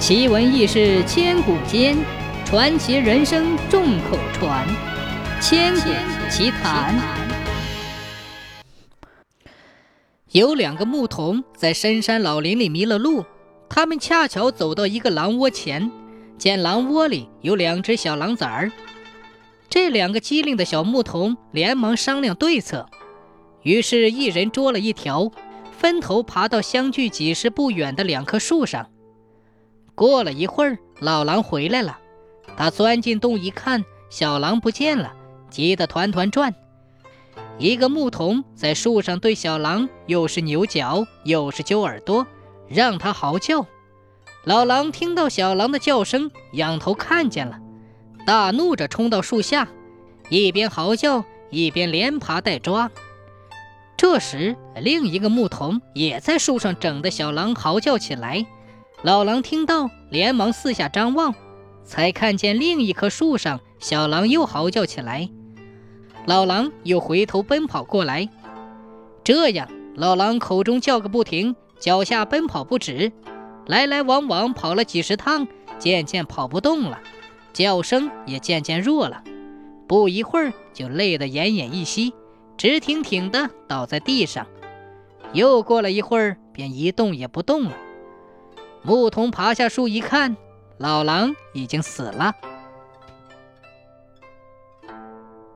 奇闻异事千古间，传奇人生众口传。千古奇谈。有两个牧童在深山老林里迷了路，他们恰巧走到一个狼窝前，见狼窝里有两只小狼崽儿。这两个机灵的小牧童连忙商量对策，于是，一人捉了一条，分头爬到相距几十步远的两棵树上。过了一会儿，老狼回来了。他钻进洞一看，小狼不见了，急得团团转。一个牧童在树上对小狼又是扭脚又是揪耳朵，让它嚎叫。老狼听到小狼的叫声，仰头看见了，大怒着冲到树下，一边嚎叫一边连爬带抓。这时，另一个牧童也在树上整的小狼嚎叫起来。老狼听到，连忙四下张望，才看见另一棵树上小狼又嚎叫起来。老狼又回头奔跑过来，这样老狼口中叫个不停，脚下奔跑不止，来来往往跑了几十趟，渐渐跑不动了，叫声也渐渐弱了。不一会儿就累得奄奄一息，直挺挺地倒在地上。又过了一会儿，便一动也不动了。牧童爬下树一看，老狼已经死了。